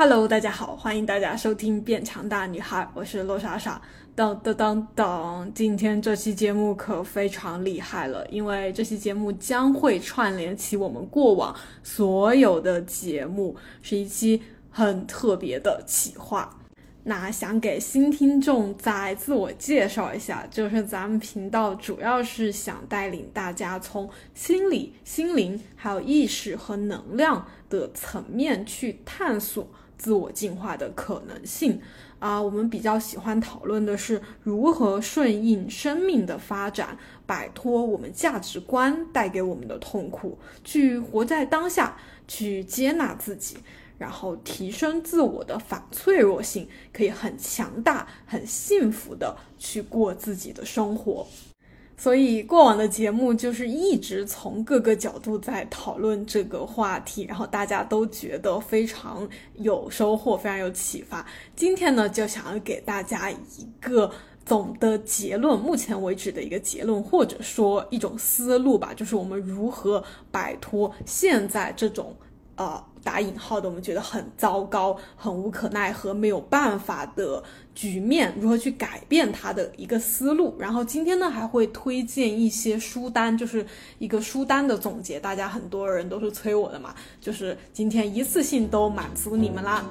Hello，大家好，欢迎大家收听《变强大女孩》，我是罗莎莎。当当当当，今天这期节目可非常厉害了，因为这期节目将会串联起我们过往所有的节目，是一期很特别的企划。那想给新听众再自我介绍一下，就是咱们频道主要是想带领大家从心理、心灵，还有意识和能量的层面去探索。自我进化的可能性啊，我们比较喜欢讨论的是如何顺应生命的发展，摆脱我们价值观带给我们的痛苦，去活在当下，去接纳自己，然后提升自我的反脆弱性，可以很强大、很幸福的去过自己的生活。所以过往的节目就是一直从各个角度在讨论这个话题，然后大家都觉得非常有收获，非常有启发。今天呢，就想要给大家一个总的结论，目前为止的一个结论，或者说一种思路吧，就是我们如何摆脱现在这种呃。打引号的，我们觉得很糟糕、很无可奈何、没有办法的局面，如何去改变它的一个思路。然后今天呢，还会推荐一些书单，就是一个书单的总结。大家很多人都是催我的嘛，就是今天一次性都满足你们啦。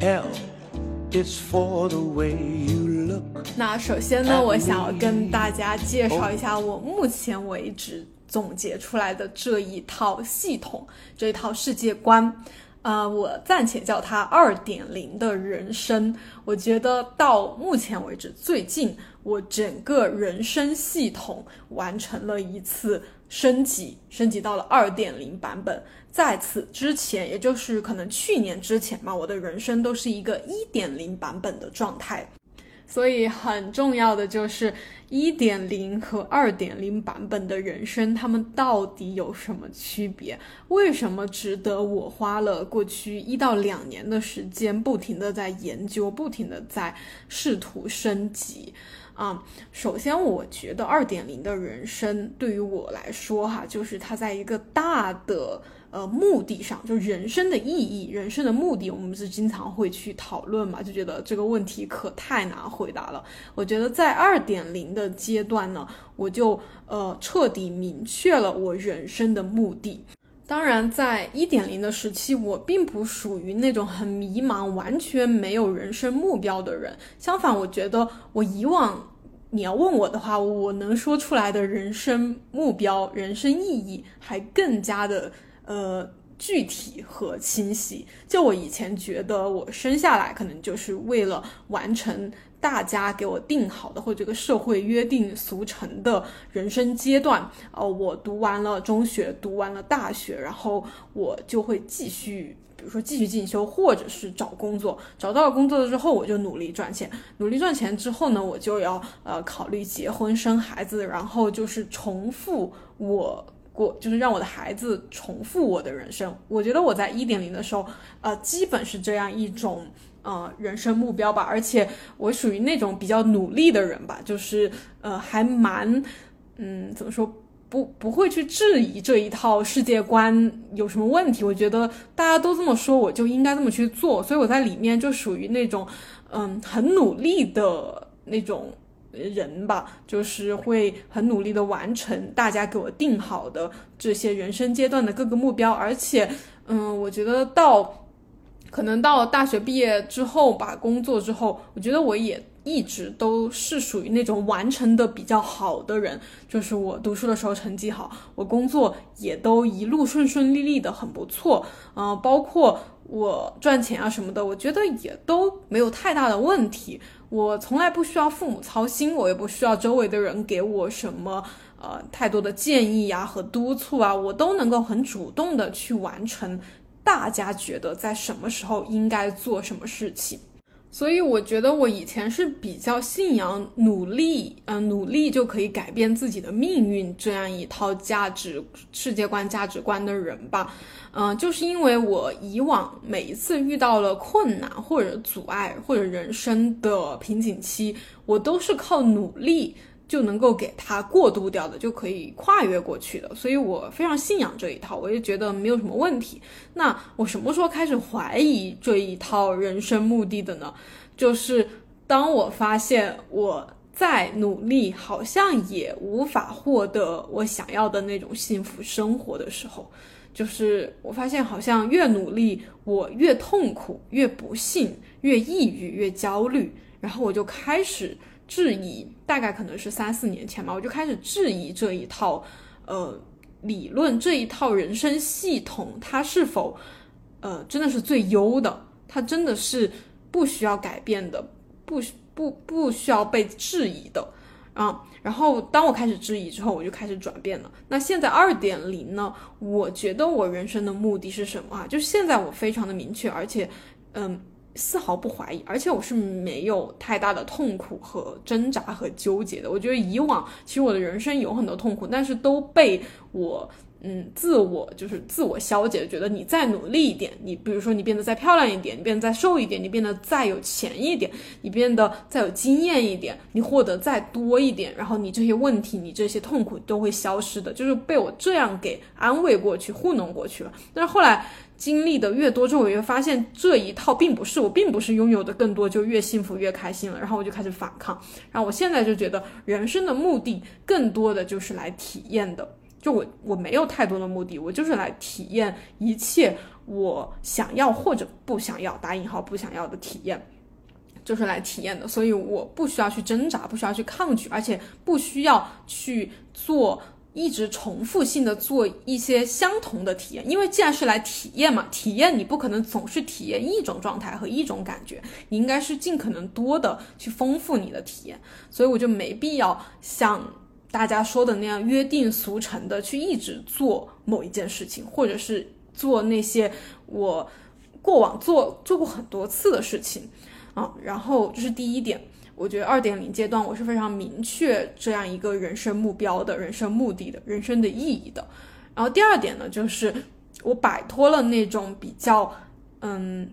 L is for the way you look。那首先呢，我想要跟大家介绍一下我目前为止。总结出来的这一套系统，这一套世界观，呃，我暂且叫它二点零的人生。我觉得到目前为止，最近我整个人生系统完成了一次升级，升级到了二点零版本。在此之前，也就是可能去年之前嘛，我的人生都是一个一点零版本的状态。所以很重要的就是一点零和二点零版本的人生，他们到底有什么区别？为什么值得我花了过去一到两年的时间，不停的在研究，不停的在试图升级？啊，首先我觉得二点零的人生对于我来说，哈，就是它在一个大的。呃，目的上就人生的意义，人生的目的，我们是经常会去讨论嘛，就觉得这个问题可太难回答了。我觉得在二点零的阶段呢，我就呃彻底明确了我人生的目的。当然，在一点零的时期，我并不属于那种很迷茫、完全没有人生目标的人。相反，我觉得我以往你要问我的话，我能说出来的人生目标、人生意义还更加的。呃，具体和清晰。就我以前觉得，我生下来可能就是为了完成大家给我定好的，或者这个社会约定俗成的人生阶段。呃，我读完了中学，读完了大学，然后我就会继续，比如说继续进修，或者是找工作。找到了工作了之后，我就努力赚钱。努力赚钱之后呢，我就要呃考虑结婚生孩子，然后就是重复我。过就是让我的孩子重复我的人生，我觉得我在一点零的时候，呃，基本是这样一种呃人生目标吧，而且我属于那种比较努力的人吧，就是呃还蛮嗯怎么说不不会去质疑这一套世界观有什么问题，我觉得大家都这么说，我就应该这么去做，所以我在里面就属于那种嗯很努力的那种。人吧，就是会很努力的完成大家给我定好的这些人生阶段的各个目标，而且，嗯，我觉得到可能到大学毕业之后吧，工作之后，我觉得我也一直都是属于那种完成的比较好的人，就是我读书的时候成绩好，我工作也都一路顺顺利利的，很不错，嗯，包括我赚钱啊什么的，我觉得也都没有太大的问题。我从来不需要父母操心，我也不需要周围的人给我什么呃太多的建议呀和督促啊，我都能够很主动的去完成大家觉得在什么时候应该做什么事情。所以我觉得我以前是比较信仰努力，嗯，努力就可以改变自己的命运这样一套价值世界观、价值观的人吧，嗯，就是因为我以往每一次遇到了困难或者阻碍或者人生的瓶颈期，我都是靠努力就能够给它过渡掉的，就可以跨越过去的。所以我非常信仰这一套，我也觉得没有什么问题。那我什么时候开始怀疑这一套人生目的的呢？就是当我发现我再努力，好像也无法获得我想要的那种幸福生活的时候，就是我发现好像越努力，我越痛苦，越不幸，越抑郁，越焦虑。然后我就开始质疑，大概可能是三四年前吧，我就开始质疑这一套呃理论，这一套人生系统，它是否呃真的是最优的？它真的是。不需要改变的，不不不需要被质疑的啊。然后当我开始质疑之后，我就开始转变了。那现在二点零呢？我觉得我人生的目的是什么啊？就是现在我非常的明确，而且嗯，丝毫不怀疑，而且我是没有太大的痛苦和挣扎和纠结的。我觉得以往其实我的人生有很多痛苦，但是都被我。嗯，自我就是自我消解，觉得你再努力一点，你比如说你变得再漂亮一点，你变得再瘦一点，你变得再有钱一点，你变得再有经验一点，你获得再多一点，然后你这些问题，你这些痛苦都会消失的，就是被我这样给安慰过去，糊弄过去了。但是后来经历的越多之后，我越发现这一套并不是我，并不是拥有的更多就越幸福越开心了，然后我就开始反抗，然后我现在就觉得人生的目的更多的就是来体验的。就我我没有太多的目的，我就是来体验一切我想要或者不想要打引号不想要的体验，就是来体验的。所以我不需要去挣扎，不需要去抗拒，而且不需要去做一直重复性的做一些相同的体验。因为既然是来体验嘛，体验你不可能总是体验一种状态和一种感觉，你应该是尽可能多的去丰富你的体验。所以我就没必要像。大家说的那样约定俗成的去一直做某一件事情，或者是做那些我过往做做过很多次的事情啊。然后这是第一点，我觉得二点零阶段我是非常明确这样一个人生目标的人生目的的人生的意义的。然后第二点呢，就是我摆脱了那种比较嗯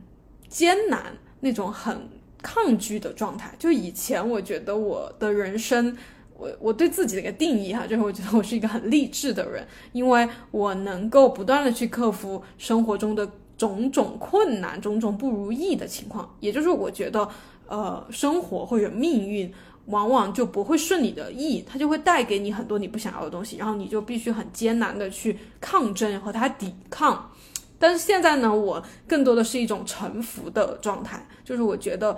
艰难、那种很抗拒的状态。就以前我觉得我的人生。我我对自己的一个定义哈，就是我觉得我是一个很励志的人，因为我能够不断的去克服生活中的种种困难、种种不如意的情况。也就是我觉得，呃，生活或者命运往往就不会顺你的意，它就会带给你很多你不想要的东西，然后你就必须很艰难的去抗争和它抵抗。但是现在呢，我更多的是一种臣服的状态，就是我觉得。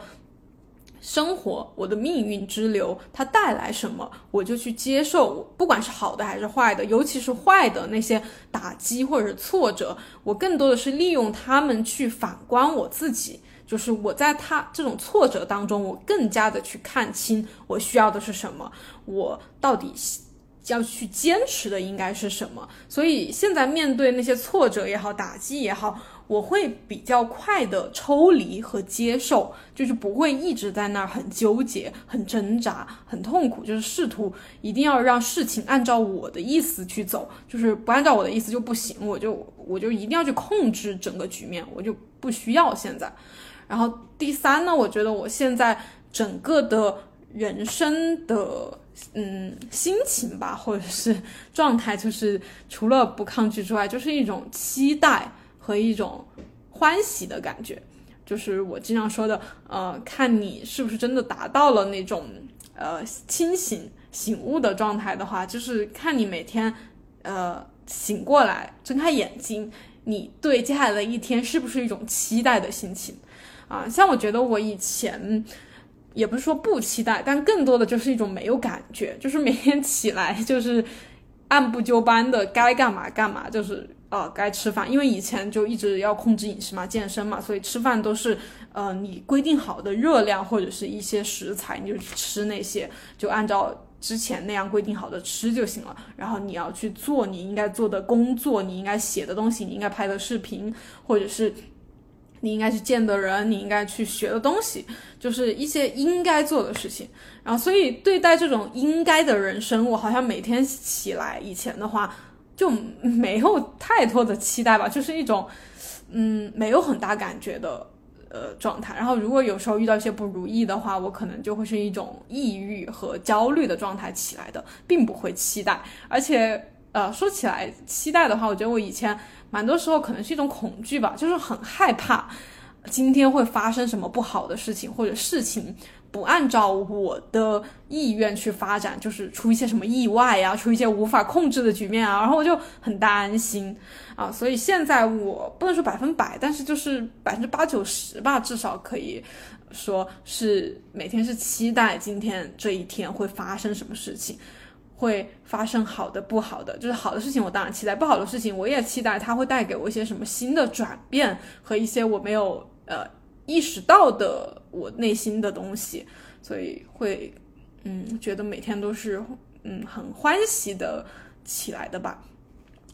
生活，我的命运之流，它带来什么，我就去接受，不管是好的还是坏的，尤其是坏的那些打击或者是挫折，我更多的是利用他们去反观我自己，就是我在他这种挫折当中，我更加的去看清我需要的是什么，我到底要去坚持的应该是什么。所以现在面对那些挫折也好，打击也好。我会比较快的抽离和接受，就是不会一直在那儿很纠结、很挣扎、很痛苦，就是试图一定要让事情按照我的意思去走，就是不按照我的意思就不行，我就我就一定要去控制整个局面，我就不需要现在。然后第三呢，我觉得我现在整个的人生的嗯心情吧，或者是状态，就是除了不抗拒之外，就是一种期待。和一种欢喜的感觉，就是我经常说的，呃，看你是不是真的达到了那种呃清醒醒悟的状态的话，就是看你每天呃醒过来睁开眼睛，你对接下来的一天是不是一种期待的心情啊？像我觉得我以前也不是说不期待，但更多的就是一种没有感觉，就是每天起来就是按部就班的该干嘛干嘛，就是。呃，该吃饭，因为以前就一直要控制饮食嘛，健身嘛，所以吃饭都是，呃，你规定好的热量或者是一些食材，你就吃那些，就按照之前那样规定好的吃就行了。然后你要去做你应该做的工作，你应该写的东西，你应该拍的视频，或者是你应该去见的人，你应该去学的东西，就是一些应该做的事情。然后，所以对待这种应该的人生，我好像每天起来以前的话。就没有太多的期待吧，就是一种，嗯，没有很大感觉的呃状态。然后如果有时候遇到一些不如意的话，我可能就会是一种抑郁和焦虑的状态起来的，并不会期待。而且呃说起来期待的话，我觉得我以前蛮多时候可能是一种恐惧吧，就是很害怕今天会发生什么不好的事情或者事情。不按照我的意愿去发展，就是出一些什么意外呀，出一些无法控制的局面啊，然后我就很担心啊。所以现在我不能说百分百，但是就是百分之八九十吧，至少可以说是每天是期待今天这一天会发生什么事情，会发生好的不好的，就是好的事情我当然期待，不好的事情我也期待它会带给我一些什么新的转变和一些我没有呃。意识到的我内心的东西，所以会，嗯，觉得每天都是，嗯，很欢喜的起来的吧。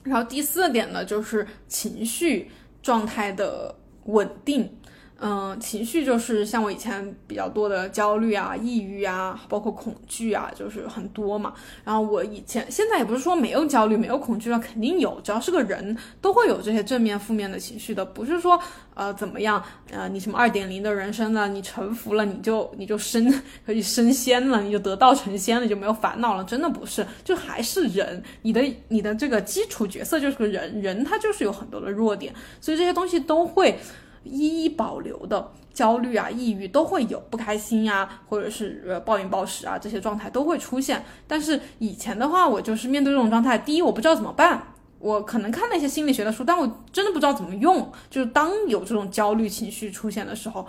然后第四点呢，就是情绪状态的稳定。嗯，情绪就是像我以前比较多的焦虑啊、抑郁啊，包括恐惧啊，就是很多嘛。然后我以前现在也不是说没有焦虑、没有恐惧了，肯定有，只要是个人都会有这些正面、负面的情绪的，不是说呃怎么样，呃你什么二点零的人生了，你臣服了，你就你就升可以升仙了，你就得道成仙了，就没有烦恼了，真的不是，就还是人，你的你的这个基础角色就是个人，人他就是有很多的弱点，所以这些东西都会。一一保留的焦虑啊、抑郁都会有，不开心呀，或者是呃暴饮暴食啊，这些状态都会出现。但是以前的话，我就是面对这种状态，第一我不知道怎么办，我可能看那些心理学的书，但我真的不知道怎么用。就是当有这种焦虑情绪出现的时候，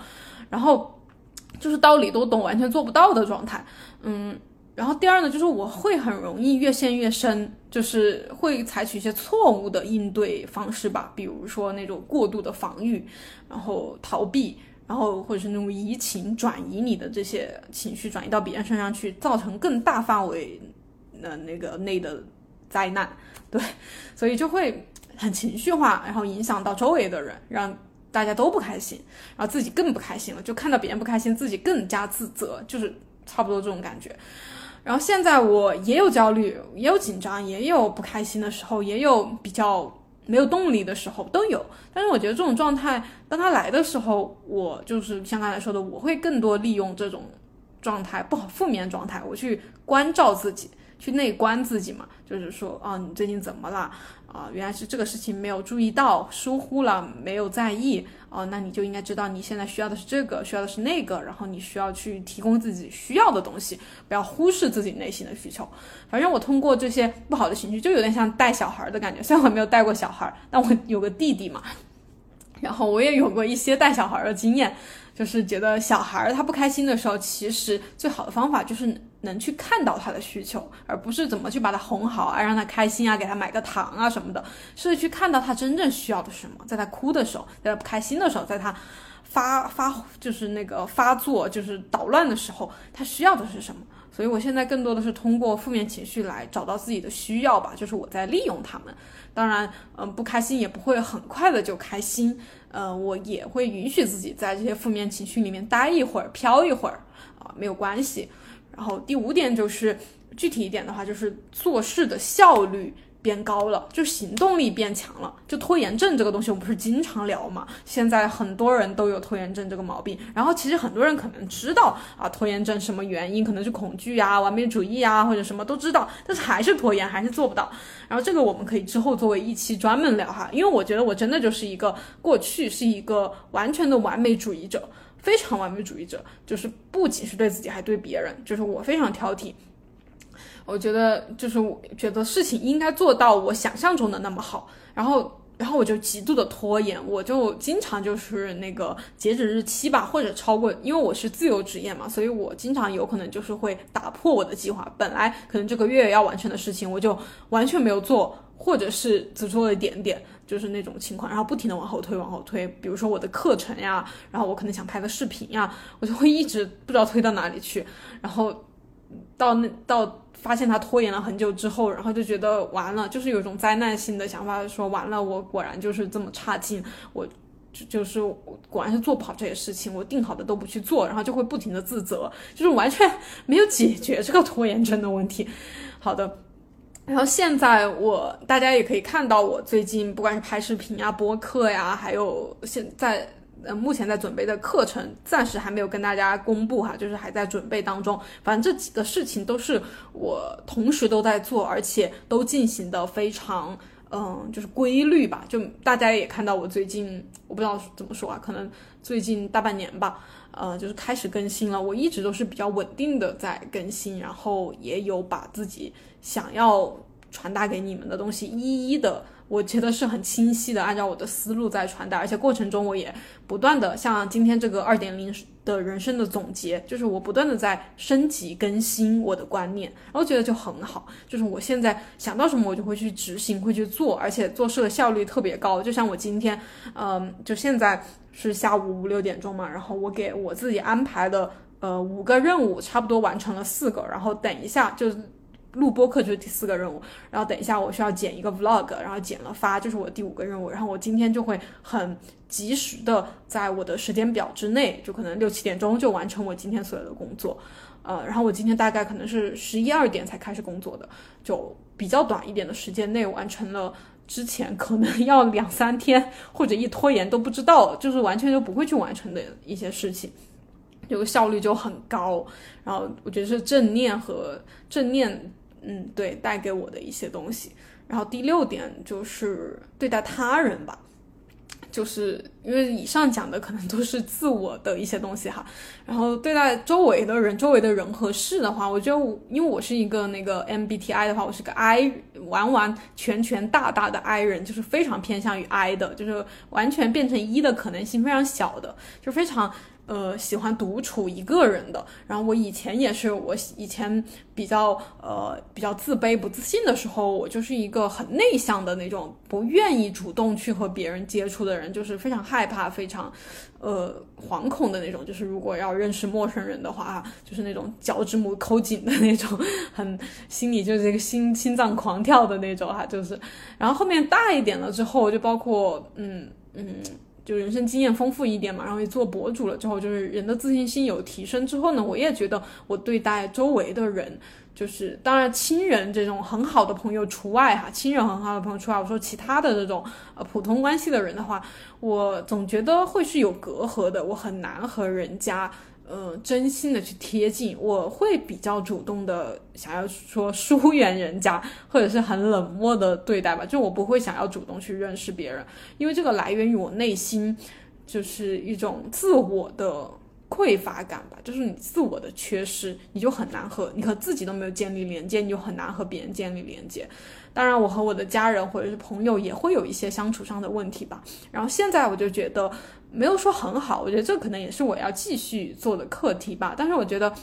然后就是道理都懂，完全做不到的状态，嗯。然后第二呢，就是我会很容易越陷越深，就是会采取一些错误的应对方式吧，比如说那种过度的防御，然后逃避，然后或者是那种移情转移你的这些情绪转移到别人身上去，造成更大范围的那个内的灾难，对，所以就会很情绪化，然后影响到周围的人，让大家都不开心，然后自己更不开心了，就看到别人不开心，自己更加自责，就是差不多这种感觉。然后现在我也有焦虑，也有紧张，也有不开心的时候，也有比较没有动力的时候，都有。但是我觉得这种状态，当它来的时候，我就是像刚才说的，我会更多利用这种状态，不好负面状态，我去关照自己，去内观自己嘛，就是说，啊，你最近怎么了？啊，原来是这个事情没有注意到，疏忽了，没有在意。哦，那你就应该知道你现在需要的是这个，需要的是那个，然后你需要去提供自己需要的东西，不要忽视自己内心的需求。反正我通过这些不好的情绪，就有点像带小孩的感觉。虽然我没有带过小孩，但我有个弟弟嘛，然后我也有过一些带小孩的经验。就是觉得小孩他不开心的时候，其实最好的方法就是能去看到他的需求，而不是怎么去把他哄好啊，让他开心啊，给他买个糖啊什么的，是去看到他真正需要的什么，在他哭的时候，在他不开心的时候，在他发发就是那个发作就是捣乱的时候，他需要的是什么。所以我现在更多的是通过负面情绪来找到自己的需要吧，就是我在利用他们。当然，嗯，不开心也不会很快的就开心。呃，我也会允许自己在这些负面情绪里面待一会儿，飘一会儿啊，没有关系。然后第五点就是具体一点的话，就是做事的效率。变高了，就行动力变强了。就拖延症这个东西，我们不是经常聊嘛？现在很多人都有拖延症这个毛病。然后其实很多人可能知道啊，拖延症什么原因，可能是恐惧啊、完美主义啊，或者什么都知道，但是还是拖延，还是做不到。然后这个我们可以之后作为一期专门聊哈，因为我觉得我真的就是一个过去是一个完全的完美主义者，非常完美主义者，就是不仅是对自己，还对别人，就是我非常挑剔。我觉得就是我觉得事情应该做到我想象中的那么好，然后然后我就极度的拖延，我就经常就是那个截止日期吧，或者超过，因为我是自由职业嘛，所以我经常有可能就是会打破我的计划，本来可能这个月要完成的事情，我就完全没有做，或者是只做了一点点，就是那种情况，然后不停的往后推，往后推，比如说我的课程呀，然后我可能想拍个视频呀，我就会一直不知道推到哪里去，然后到那到。发现他拖延了很久之后，然后就觉得完了，就是有一种灾难性的想法，说完了，我果然就是这么差劲，我就就是果然是做不好这些事情，我定好的都不去做，然后就会不停的自责，就是完全没有解决这个拖延症的问题。好的，然后现在我大家也可以看到，我最近不管是拍视频啊、播客呀，还有现在。呃，目前在准备的课程暂时还没有跟大家公布哈，就是还在准备当中。反正这几个事情都是我同时都在做，而且都进行的非常，嗯，就是规律吧。就大家也看到我最近，我不知道怎么说啊，可能最近大半年吧，呃，就是开始更新了。我一直都是比较稳定的在更新，然后也有把自己想要传达给你们的东西一一的。我觉得是很清晰的，按照我的思路在传达，而且过程中我也不断的像今天这个二点零的人生的总结，就是我不断的在升级更新我的观念，然后觉得就很好，就是我现在想到什么我就会去执行，会去做，而且做事的效率特别高。就像我今天，嗯，就现在是下午五六点钟嘛，然后我给我自己安排的呃五个任务，差不多完成了四个，然后等一下就。录播课就是第四个任务，然后等一下我需要剪一个 vlog，然后剪了发就是我第五个任务，然后我今天就会很及时的在我的时间表之内，就可能六七点钟就完成我今天所有的工作，呃，然后我今天大概可能是十一二点才开始工作的，就比较短一点的时间内完成了之前可能要两三天或者一拖延都不知道，就是完全就不会去完成的一些事情。这个效率就很高，然后我觉得是正念和正念。嗯，对，带给我的一些东西。然后第六点就是对待他人吧，就是因为以上讲的可能都是自我的一些东西哈。然后对待周围的人、周围的人和事的话，我觉得因为我是一个那个 MBTI 的话，我是个 I 完完全全大大的 I 人，就是非常偏向于 I 的，就是完全变成一的可能性非常小的，就非常。呃，喜欢独处一个人的。然后我以前也是，我以前比较呃比较自卑、不自信的时候，我就是一个很内向的那种，不愿意主动去和别人接触的人，就是非常害怕、非常呃惶恐的那种。就是如果要认识陌生人的话，就是那种脚趾母抠紧的那种，很心里就是这个心心脏狂跳的那种哈。就是，然后后面大一点了之后，就包括嗯嗯。就人生经验丰富一点嘛，然后也做博主了之后，就是人的自信心有提升之后呢，我也觉得我对待周围的人，就是当然亲人这种很好的朋友除外哈，亲人很好的朋友除外，我说其他的这种呃普通关系的人的话，我总觉得会是有隔阂的，我很难和人家。呃，真心的去贴近，我会比较主动的想要说疏远人家，或者是很冷漠的对待吧。就我不会想要主动去认识别人，因为这个来源于我内心，就是一种自我的匮乏感吧。就是你自我的缺失，你就很难和你和自己都没有建立连接，你就很难和别人建立连接。当然，我和我的家人或者是朋友也会有一些相处上的问题吧。然后现在我就觉得。没有说很好，我觉得这可能也是我要继续做的课题吧。但是我觉得，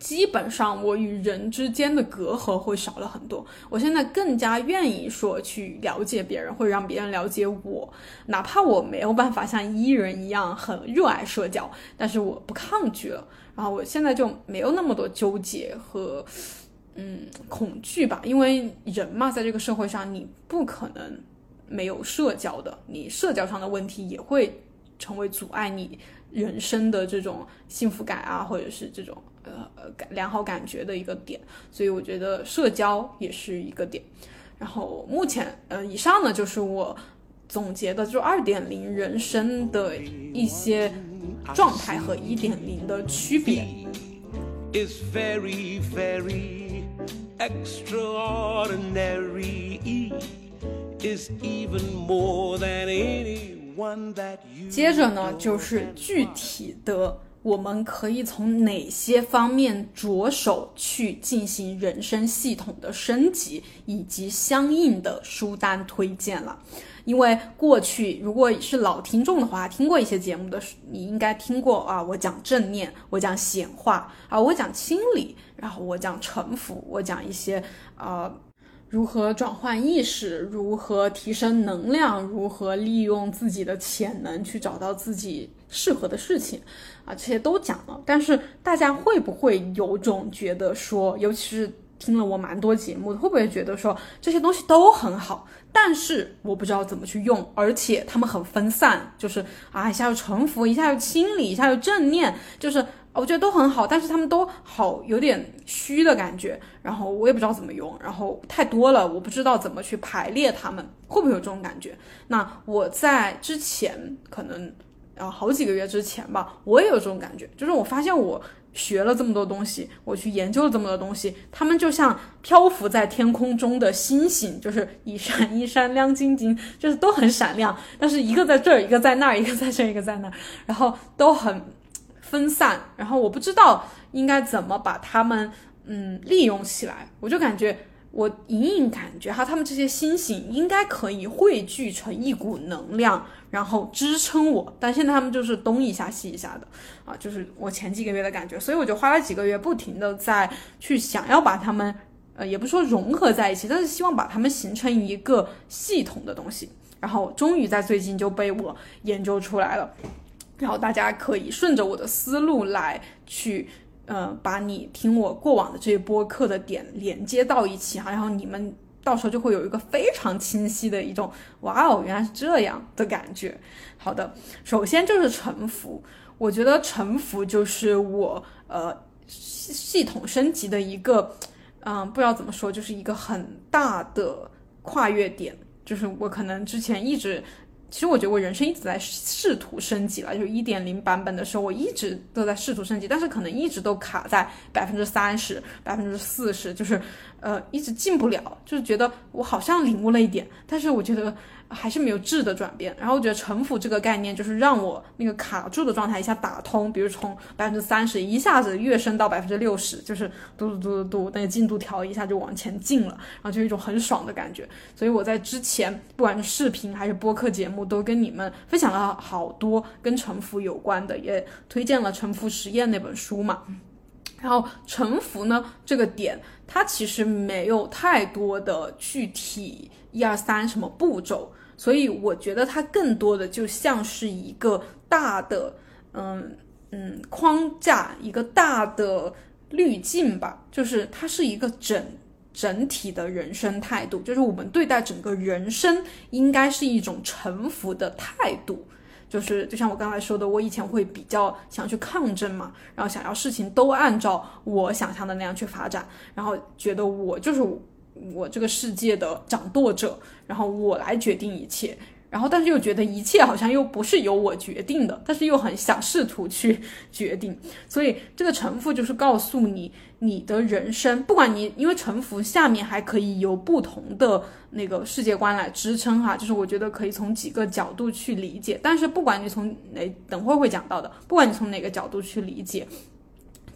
基本上我与人之间的隔阂会少了很多。我现在更加愿意说去了解别人，会让别人了解我，哪怕我没有办法像伊人一样很热爱社交，但是我不抗拒了。然后我现在就没有那么多纠结和嗯恐惧吧，因为人嘛，在这个社会上，你不可能。没有社交的，你社交上的问题也会成为阻碍你人生的这种幸福感啊，或者是这种呃感良好感觉的一个点。所以我觉得社交也是一个点。然后目前呃以上呢就是我总结的就二点零人生的一些状态和一点零的区别。Is very very extraordinary. 接着呢，就是具体的，我们可以从哪些方面着手去进行人生系统的升级，以及相应的书单推荐了。因为过去如果是老听众的话，听过一些节目的，你应该听过啊，我讲正念，我讲显化啊，我讲清理，然后我讲臣服，我讲一些呃。如何转换意识？如何提升能量？如何利用自己的潜能去找到自己适合的事情？啊，这些都讲了。但是大家会不会有种觉得说，尤其是听了我蛮多节目，会不会觉得说这些东西都很好，但是我不知道怎么去用，而且他们很分散，就是啊，一下又臣服，一下又清理，一下又正念，就是。我觉得都很好，但是他们都好有点虚的感觉，然后我也不知道怎么用，然后太多了，我不知道怎么去排列它们，会不会有这种感觉？那我在之前可能啊好几个月之前吧，我也有这种感觉，就是我发现我学了这么多东西，我去研究了这么多东西，他们就像漂浮在天空中的星星，就是一闪一闪亮晶晶，就是都很闪亮，但是一个在这儿，一个在那儿，一个在这儿，一个在那儿，然后都很分散，然后我不知道应该怎么把它们嗯利用起来，我就感觉。我隐隐感觉哈，他们这些星星应该可以汇聚成一股能量，然后支撑我。但现在他们就是东一下西一下的啊，就是我前几个月的感觉。所以我就花了几个月，不停的在去想要把他们，呃，也不说融合在一起，但是希望把它们形成一个系统的东西。然后终于在最近就被我研究出来了。然后大家可以顺着我的思路来去。嗯，把你听我过往的这些播客的点连接到一起哈，然后你们到时候就会有一个非常清晰的一种哇哦，原来是这样的感觉。好的，首先就是沉浮，我觉得沉浮就是我呃系系统升级的一个，嗯，不知道怎么说，就是一个很大的跨越点，就是我可能之前一直。其实我觉得我人生一直在试图升级了，就一点零版本的时候，我一直都在试图升级，但是可能一直都卡在百分之三十、百分之四十，就是，呃，一直进不了，就是觉得我好像领悟了一点，但是我觉得。还是没有质的转变，然后我觉得沉浮这个概念就是让我那个卡住的状态一下打通，比如从百分之三十一下子跃升到百分之六十，就是嘟嘟嘟嘟嘟，那个进度条一下就往前进了，然后就一种很爽的感觉。所以我在之前不管是视频还是播客节目，都跟你们分享了好多跟沉浮有关的，也推荐了《沉浮实验》那本书嘛。然后沉浮呢这个点，它其实没有太多的具体一二三什么步骤。所以我觉得它更多的就像是一个大的，嗯嗯框架，一个大的滤镜吧，就是它是一个整整体的人生态度，就是我们对待整个人生应该是一种臣服的态度，就是就像我刚才说的，我以前会比较想去抗争嘛，然后想要事情都按照我想象的那样去发展，然后觉得我就是。我这个世界的掌舵者，然后我来决定一切，然后但是又觉得一切好像又不是由我决定的，但是又很想试图去决定，所以这个臣服就是告诉你，你的人生，不管你因为臣服下面还可以有不同的那个世界观来支撑哈，就是我觉得可以从几个角度去理解，但是不管你从哪，等会会讲到的，不管你从哪个角度去理解。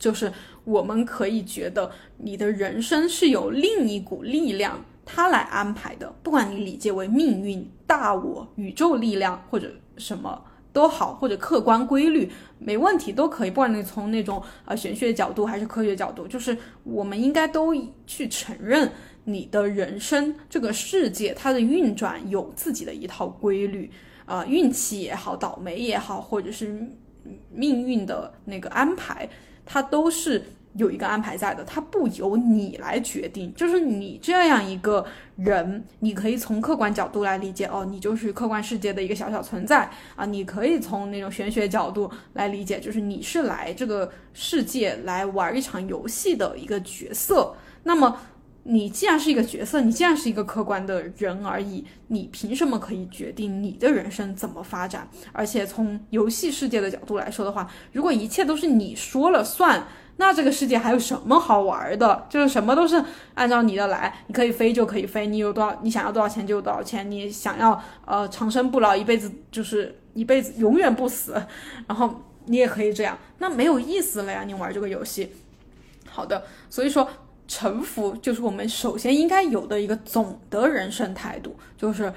就是我们可以觉得你的人生是由另一股力量它来安排的，不管你理解为命运、大我、宇宙力量或者什么都好，或者客观规律，没问题都可以。不管你从那种呃玄学角度还是科学角度，就是我们应该都去承认你的人生这个世界它的运转有自己的一套规律，啊，运气也好，倒霉也好，或者是命运的那个安排。它都是有一个安排在的，它不由你来决定。就是你这样一个人，你可以从客观角度来理解，哦，你就是客观世界的一个小小存在啊。你可以从那种玄学角度来理解，就是你是来这个世界来玩一场游戏的一个角色。那么，你既然是一个角色，你既然是一个客观的人而已，你凭什么可以决定你的人生怎么发展？而且从游戏世界的角度来说的话，如果一切都是你说了算，那这个世界还有什么好玩的？就是什么都是按照你的来，你可以飞就可以飞，你有多少你想要多少钱就有多少钱，你想要呃长生不老，一辈子就是一辈子永远不死，然后你也可以这样，那没有意思了呀！你玩这个游戏，好的，所以说。臣服就是我们首先应该有的一个总的人生态度，就是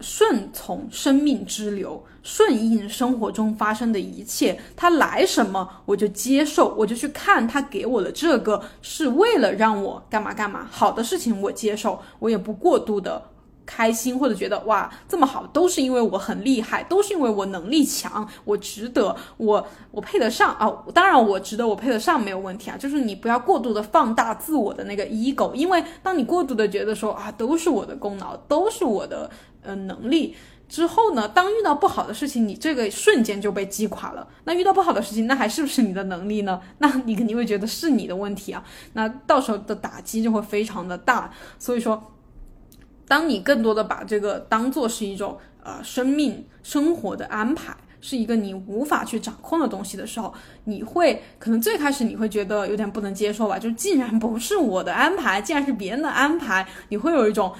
顺从生命之流，顺应生活中发生的一切。他来什么我就接受，我就去看他给我的这个是为了让我干嘛干嘛。好的事情我接受，我也不过度的。开心或者觉得哇这么好，都是因为我很厉害，都是因为我能力强，我值得，我我配得上啊！当然我值得，我配得上没有问题啊。就是你不要过度的放大自我的那个 ego，因为当你过度的觉得说啊都是我的功劳，都是我的呃能力之后呢，当遇到不好的事情，你这个瞬间就被击垮了。那遇到不好的事情，那还是不是你的能力呢？那你肯定会觉得是你的问题啊。那到时候的打击就会非常的大。所以说。当你更多的把这个当做是一种呃生命生活的安排，是一个你无法去掌控的东西的时候，你会可能最开始你会觉得有点不能接受吧，就竟然不是我的安排，竟然是别人的安排，你会有一种。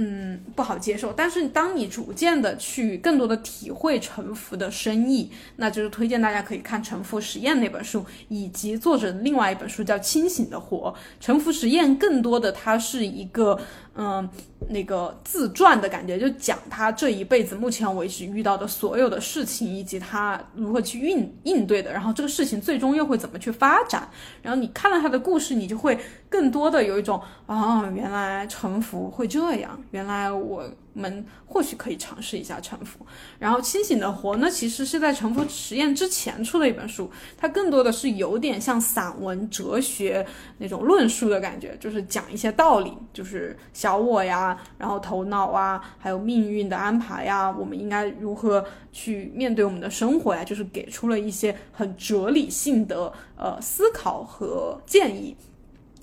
嗯，不好接受。但是当你逐渐的去更多的体会沉浮的深意，那就是推荐大家可以看《沉浮实验》那本书，以及作者另外一本书叫《清醒的活》。沉浮实验更多的它是一个。嗯，那个自传的感觉，就讲他这一辈子目前为止遇到的所有的事情，以及他如何去应应对的，然后这个事情最终又会怎么去发展。然后你看了他的故事，你就会更多的有一种啊，原来沉浮会这样，原来我。们或许可以尝试一下沉浮，然后清醒的活呢，其实是在沉浮实验之前出的一本书，它更多的是有点像散文哲学那种论述的感觉，就是讲一些道理，就是小我呀，然后头脑啊，还有命运的安排呀，我们应该如何去面对我们的生活呀，就是给出了一些很哲理性的呃思考和建议，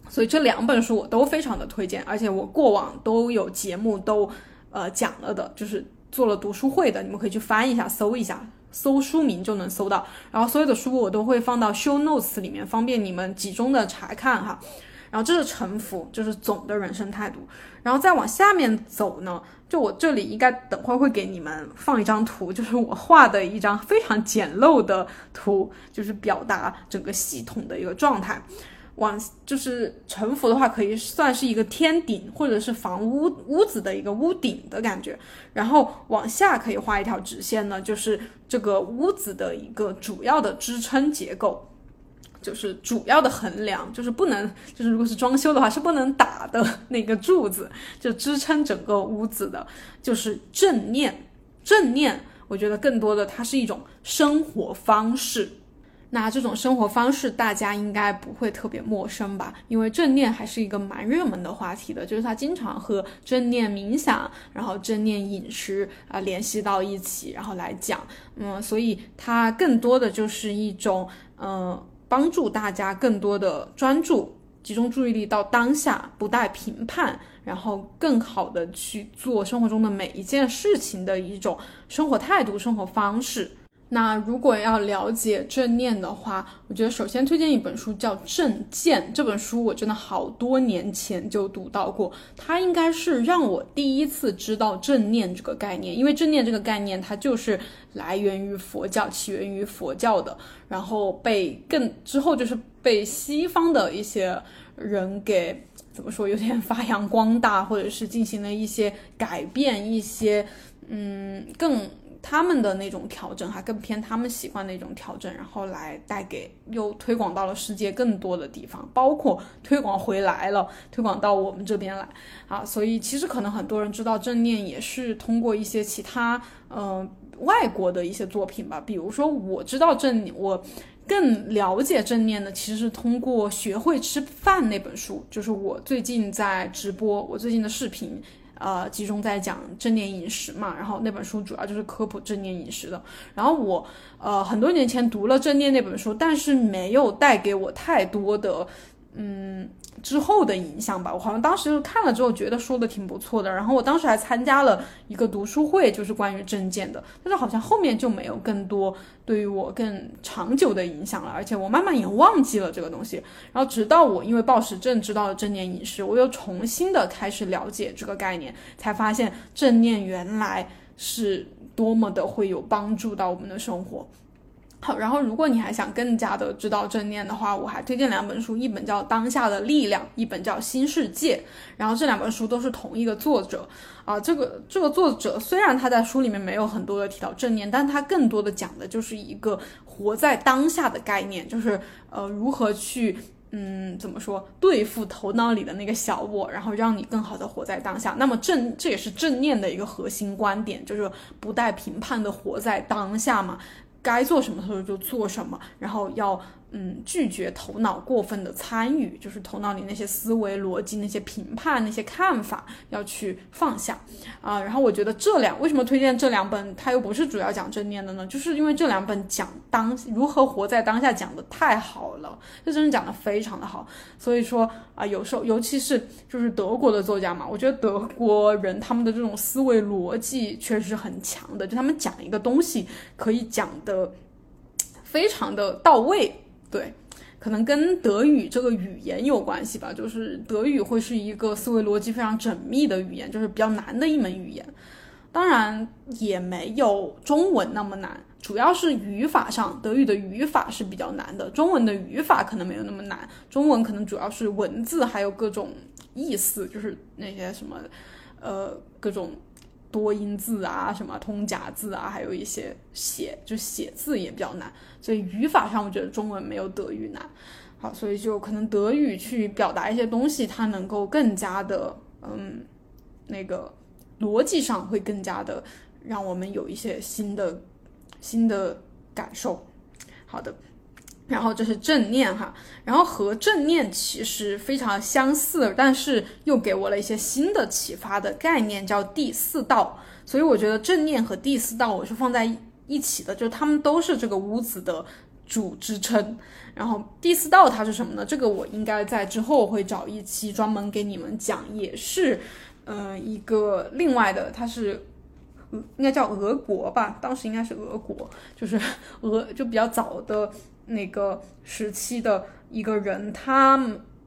所以这两本书我都非常的推荐，而且我过往都有节目都。呃，讲了的，就是做了读书会的，你们可以去翻一下，搜一下，搜书名就能搜到。然后所有的书我都会放到 show notes 里面，方便你们集中的查看哈。然后这是沉浮，就是总的人生态度。然后再往下面走呢，就我这里应该等会会给你们放一张图，就是我画的一张非常简陋的图，就是表达整个系统的一个状态。往就是沉浮的话，可以算是一个天顶或者是房屋屋子的一个屋顶的感觉。然后往下可以画一条直线呢，就是这个屋子的一个主要的支撑结构，就是主要的横梁，就是不能就是如果是装修的话是不能打的 那个柱子，就支撑整个屋子的，就是正念。正念，我觉得更多的它是一种生活方式。那这种生活方式，大家应该不会特别陌生吧？因为正念还是一个蛮热门的话题的，就是它经常和正念冥想，然后正念饮食啊联系到一起，然后来讲，嗯，所以它更多的就是一种，嗯，帮助大家更多的专注、集中注意力到当下，不带评判，然后更好的去做生活中的每一件事情的一种生活态度、生活方式。那如果要了解正念的话，我觉得首先推荐一本书叫《正见》。这本书我真的好多年前就读到过，它应该是让我第一次知道正念这个概念。因为正念这个概念，它就是来源于佛教，起源于佛教的，然后被更之后就是被西方的一些人给怎么说，有点发扬光大，或者是进行了一些改变，一些嗯更。他们的那种调整，哈，更偏他们喜欢的一种调整，然后来带给又推广到了世界更多的地方，包括推广回来了，推广到我们这边来，啊，所以其实可能很多人知道正念也是通过一些其他，嗯，外国的一些作品吧，比如说我知道正，我更了解正念的，其实是通过学会吃饭那本书，就是我最近在直播，我最近的视频。呃，集中在讲正念饮食嘛，然后那本书主要就是科普正念饮食的。然后我呃很多年前读了正念那本书，但是没有带给我太多的嗯。之后的影响吧，我好像当时看了之后觉得说的挺不错的，然后我当时还参加了一个读书会，就是关于证件的，但是好像后面就没有更多对于我更长久的影响了，而且我慢慢也忘记了这个东西，然后直到我因为暴食症知道了正念饮食，我又重新的开始了解这个概念，才发现正念原来是多么的会有帮助到我们的生活。好，然后如果你还想更加的知道正念的话，我还推荐两本书，一本叫《当下的力量》，一本叫《新世界》。然后这两本书都是同一个作者啊。这个这个作者虽然他在书里面没有很多的提到正念，但他更多的讲的就是一个活在当下的概念，就是呃如何去嗯怎么说对付头脑里的那个小我，然后让你更好的活在当下。那么正这也是正念的一个核心观点，就是不带评判的活在当下嘛。该做什么时候就做什么，然后要嗯，拒绝头脑过分的参与，就是头脑里那些思维逻辑、那些评判、那些看法要去放下啊。然后我觉得这两为什么推荐这两本，它又不是主要讲正念的呢？就是因为这两本讲当如何活在当下讲的太好了，这真的讲的非常的好。所以说啊，有时候尤其是就是德国的作家嘛，我觉得德国人他们的这种思维逻辑确实很强的，就他们讲一个东西可以讲的非常的到位。对，可能跟德语这个语言有关系吧，就是德语会是一个思维逻辑非常缜密的语言，就是比较难的一门语言。当然也没有中文那么难，主要是语法上，德语的语法是比较难的，中文的语法可能没有那么难。中文可能主要是文字还有各种意思，就是那些什么，呃，各种。多音字啊，什么通假字啊，还有一些写就写字也比较难，所以语法上我觉得中文没有德语难。好，所以就可能德语去表达一些东西，它能够更加的，嗯，那个逻辑上会更加的让我们有一些新的新的感受。好的。然后这是正念哈，然后和正念其实非常相似，但是又给我了一些新的启发的概念，叫第四道。所以我觉得正念和第四道我是放在一起的，就是他们都是这个屋子的主支撑。然后第四道它是什么呢？这个我应该在之后会找一期专门给你们讲，也是，嗯，一个另外的，它是，应该叫俄国吧，当时应该是俄国，就是俄就比较早的。那个时期的一个人，他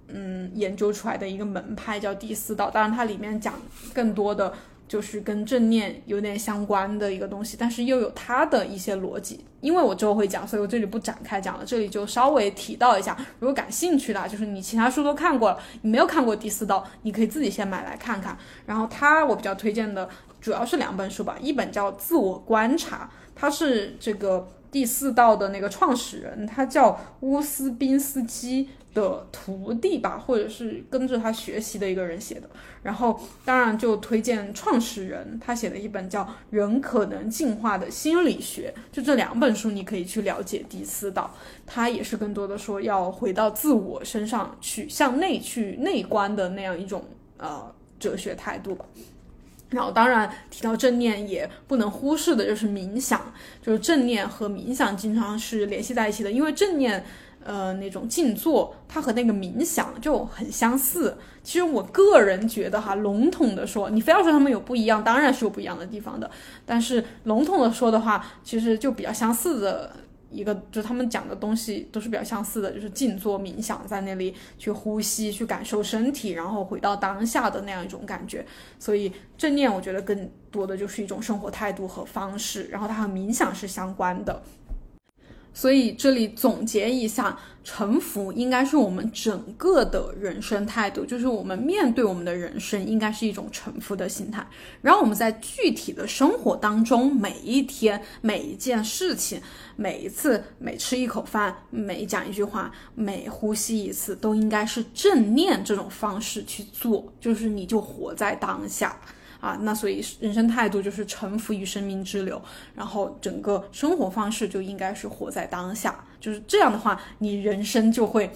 嗯研究出来的一个门派叫第四道，当然它里面讲更多的就是跟正念有点相关的一个东西，但是又有它的一些逻辑。因为我之后会讲，所以我这里不展开讲了，这里就稍微提到一下。如果感兴趣的，就是你其他书都看过了，你没有看过第四道，你可以自己先买来看看。然后它我比较推荐的主要是两本书吧，一本叫《自我观察》，它是这个。第四道的那个创始人，他叫乌斯宾斯基的徒弟吧，或者是跟着他学习的一个人写的。然后，当然就推荐创始人他写的一本叫《人可能进化的心理学》，就这两本书，你可以去了解第四道。他也是更多的说要回到自我身上去，向内去内观的那样一种呃哲学态度吧。然后，当然提到正念也不能忽视的就是冥想，就是正念和冥想经常是联系在一起的，因为正念，呃，那种静坐，它和那个冥想就很相似。其实我个人觉得哈，笼统的说，你非要说他们有不一样，当然是有不一样的地方的。但是笼统的说的话，其实就比较相似的。一个就是他们讲的东西都是比较相似的，就是静坐冥想，在那里去呼吸，去感受身体，然后回到当下的那样一种感觉。所以正念我觉得更多的就是一种生活态度和方式，然后它和冥想是相关的。所以这里总结一下，臣服应该是我们整个的人生态度，就是我们面对我们的人生应该是一种臣服的心态。然后我们在具体的生活当中，每一天、每一件事情、每一次、每吃一口饭、每讲一句话、每呼吸一次，都应该是正念这种方式去做，就是你就活在当下。啊，那所以人生态度就是臣服于生命之流，然后整个生活方式就应该是活在当下，就是这样的话，你人生就会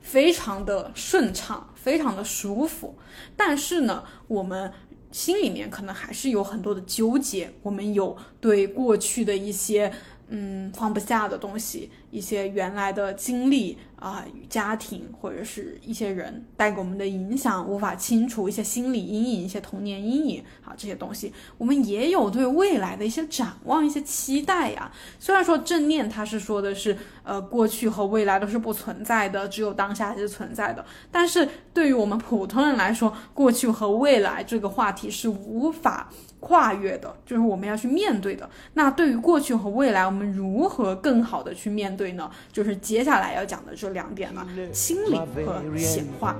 非常的顺畅，非常的舒服。但是呢，我们心里面可能还是有很多的纠结，我们有对过去的一些嗯放不下的东西，一些原来的经历。啊，家庭或者是一些人带给我们的影响无法清除，一些心理阴影，一些童年阴影，啊，这些东西，我们也有对未来的一些展望，一些期待呀。虽然说正念它是说的是，呃，过去和未来都是不存在的，只有当下是存在的。但是对于我们普通人来说，过去和未来这个话题是无法跨越的，就是我们要去面对的。那对于过去和未来，我们如何更好的去面对呢？就是接下来要讲的这。两点呢，清理和显化。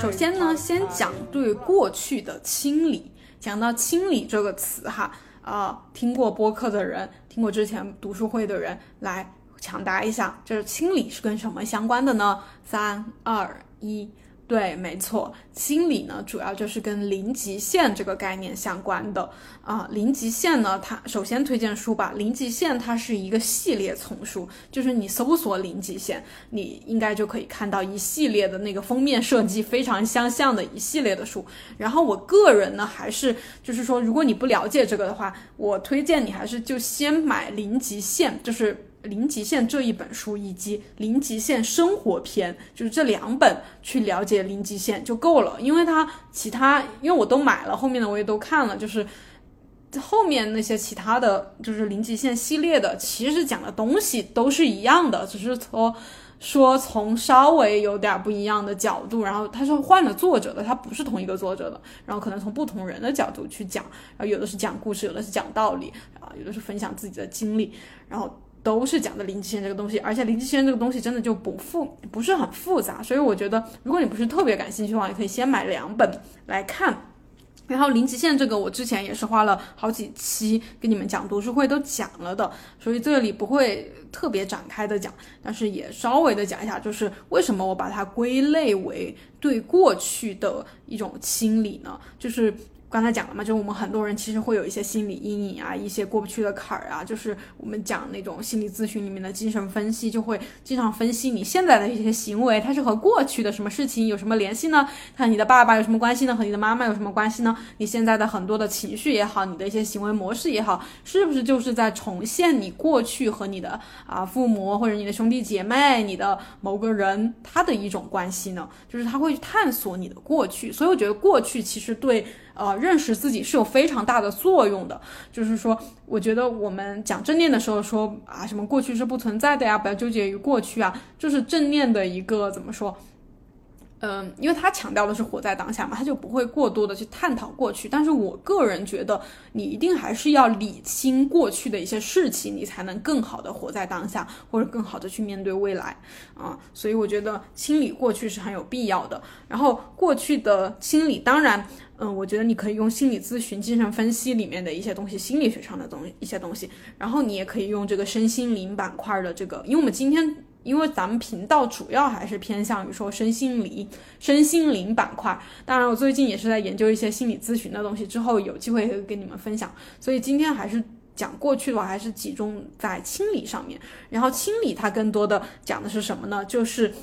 首先呢，先讲对过去的清理。讲到清理这个词哈，啊，听过播客的人，听过之前读书会的人，来抢答一下，就是清理是跟什么相关的呢？三二一。对，没错，心理呢，主要就是跟零极限这个概念相关的啊。零极限呢，它首先推荐书吧。零极限它是一个系列丛书，就是你搜索零极限，你应该就可以看到一系列的那个封面设计非常相像的一系列的书。然后我个人呢，还是就是说，如果你不了解这个的话，我推荐你还是就先买零极限，就是。零极限这一本书以及零极限生活篇，就是这两本去了解零极限就够了，因为它其他，因为我都买了，后面的我也都看了，就是后面那些其他的就是零极限系列的，其实讲的东西都是一样的，只是说说从稍微有点不一样的角度，然后他是换了作者的，他不是同一个作者的，然后可能从不同人的角度去讲，然后有的是讲故事，有的是讲道理啊，有的是分享自己的经历，然后。都是讲的零极限这个东西，而且零极限这个东西真的就不复不是很复杂，所以我觉得如果你不是特别感兴趣的话，也可以先买两本来看。然后零极限这个我之前也是花了好几期跟你们讲读书会都讲了的，所以这里不会特别展开的讲，但是也稍微的讲一下，就是为什么我把它归类为对过去的一种清理呢？就是。刚才讲了嘛，就是我们很多人其实会有一些心理阴影啊，一些过不去的坎儿啊。就是我们讲那种心理咨询里面的精神分析，就会经常分析你现在的一些行为，它是和过去的什么事情有什么联系呢？和你的爸爸有什么关系呢？和你的妈妈有什么关系呢？你现在的很多的情绪也好，你的一些行为模式也好，是不是就是在重现你过去和你的啊父母或者你的兄弟姐妹、你的某个人他的一种关系呢？就是他会探索你的过去，所以我觉得过去其实对。呃，认识自己是有非常大的作用的。就是说，我觉得我们讲正念的时候说啊，什么过去是不存在的呀，不要纠结于过去啊，就是正念的一个怎么说？嗯，因为他强调的是活在当下嘛，他就不会过多的去探讨过去。但是我个人觉得，你一定还是要理清过去的一些事情，你才能更好的活在当下，或者更好的去面对未来啊。所以我觉得清理过去是很有必要的。然后过去的清理，当然，嗯，我觉得你可以用心理咨询、精神分析里面的一些东西，心理学上的东一些东西，然后你也可以用这个身心灵板块的这个，因为我们今天。因为咱们频道主要还是偏向于说身心灵、身心灵板块。当然，我最近也是在研究一些心理咨询的东西，之后有机会会跟你们分享。所以今天还是讲过去的话，还是集中在清理上面。然后清理它更多的讲的是什么呢？就是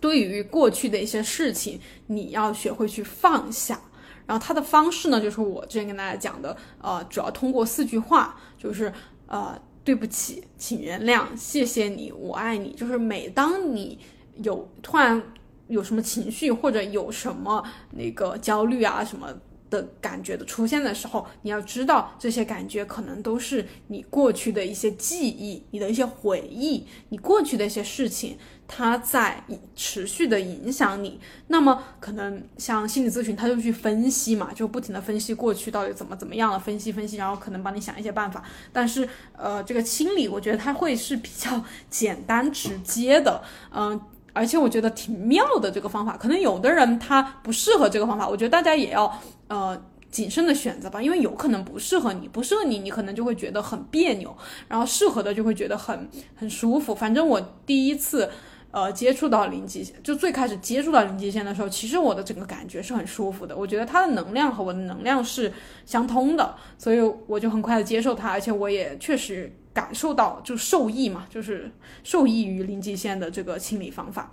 对于过去的一些事情，你要学会去放下。然后它的方式呢，就是我之前跟大家讲的，呃，主要通过四句话，就是呃。对不起，请原谅，谢谢你，我爱你。就是每当你有突然有什么情绪，或者有什么那个焦虑啊什么的感觉的出现的时候，你要知道这些感觉可能都是你过去的一些记忆，你的一些回忆，你过去的一些事情。它在持续的影响你，那么可能像心理咨询，他就去分析嘛，就不停的分析过去到底怎么怎么样了，分析分析，然后可能帮你想一些办法。但是，呃，这个清理，我觉得它会是比较简单直接的，嗯，而且我觉得挺妙的这个方法。可能有的人他不适合这个方法，我觉得大家也要呃谨慎的选择吧，因为有可能不适合你，不适合你，你可能就会觉得很别扭，然后适合的就会觉得很很舒服。反正我第一次。呃，接触到零极限，就最开始接触到零极限的时候，其实我的整个感觉是很舒服的。我觉得它的能量和我的能量是相通的，所以我就很快的接受它，而且我也确实感受到就受益嘛，就是受益于零极限的这个清理方法。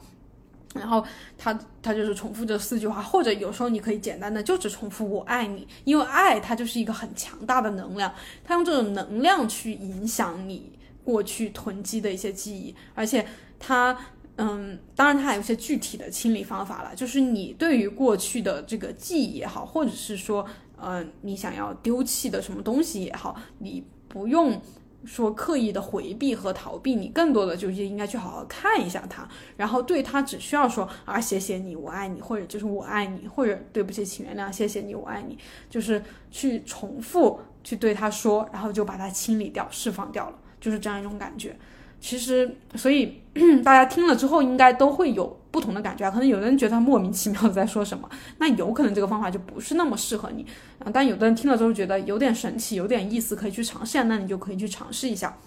然后他他就是重复这四句话，或者有时候你可以简单的就只重复我爱你，因为爱它就是一个很强大的能量，它用这种能量去影响你过去囤积的一些记忆，而且它。嗯，当然，它还有一些具体的清理方法了。就是你对于过去的这个记忆也好，或者是说，呃，你想要丢弃的什么东西也好，你不用说刻意的回避和逃避，你更多的就是应该去好好看一下它，然后对它只需要说啊，谢谢你，我爱你，或者就是我爱你，或者对不起，请原谅，谢谢你，我爱你，就是去重复去对他说，然后就把它清理掉、释放掉了，就是这样一种感觉。其实，所以 大家听了之后应该都会有不同的感觉啊。可能有的人觉得他莫名其妙的在说什么，那有可能这个方法就不是那么适合你啊。但有的人听了之后觉得有点神奇，有点意思，可以去尝试，那你就可以去尝试一下。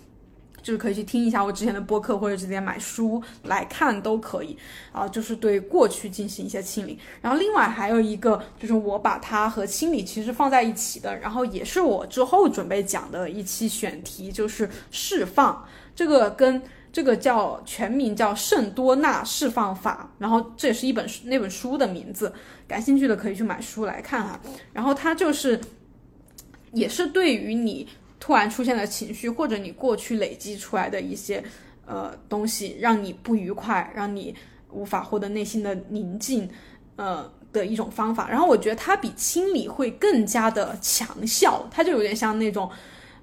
就是可以去听一下我之前的播客，或者直接买书来看都可以啊。就是对过去进行一些清理。然后另外还有一个，就是我把它和清理其实放在一起的，然后也是我之后准备讲的一期选题，就是释放。这个跟这个叫全名叫圣多纳释放法，然后这也是一本书那本书的名字，感兴趣的可以去买书来看哈。然后它就是也是对于你。突然出现的情绪，或者你过去累积出来的一些呃东西，让你不愉快，让你无法获得内心的宁静，呃的一种方法。然后我觉得它比清理会更加的强效，它就有点像那种